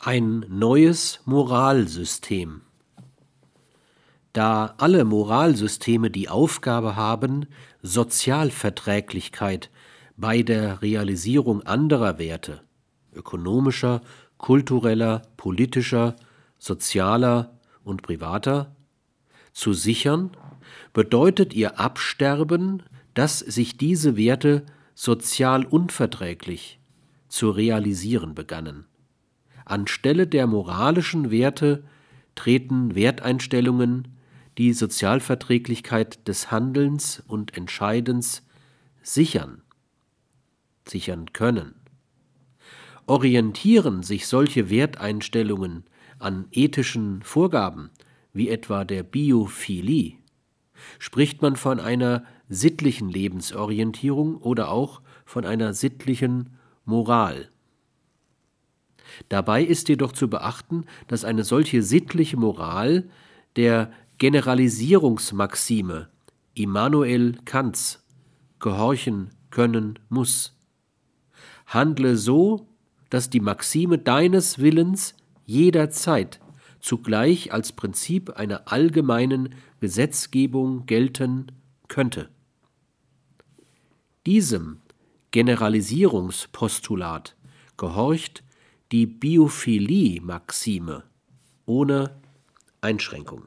Ein neues Moralsystem. Da alle Moralsysteme die Aufgabe haben, Sozialverträglichkeit bei der Realisierung anderer Werte ökonomischer, kultureller, politischer, sozialer und privater zu sichern, bedeutet ihr Absterben, dass sich diese Werte sozial unverträglich zu realisieren begannen. Anstelle der moralischen Werte treten Werteinstellungen, die Sozialverträglichkeit des Handelns und Entscheidens sichern, sichern können. Orientieren sich solche Werteinstellungen an ethischen Vorgaben, wie etwa der Biophilie, spricht man von einer sittlichen Lebensorientierung oder auch von einer sittlichen Moral. Dabei ist jedoch zu beachten, dass eine solche sittliche Moral der Generalisierungsmaxime Immanuel Kants gehorchen können muss. Handle so, dass die Maxime deines Willens jederzeit zugleich als Prinzip einer allgemeinen Gesetzgebung gelten könnte. Diesem Generalisierungspostulat gehorcht die Biophilie-Maxime ohne Einschränkung.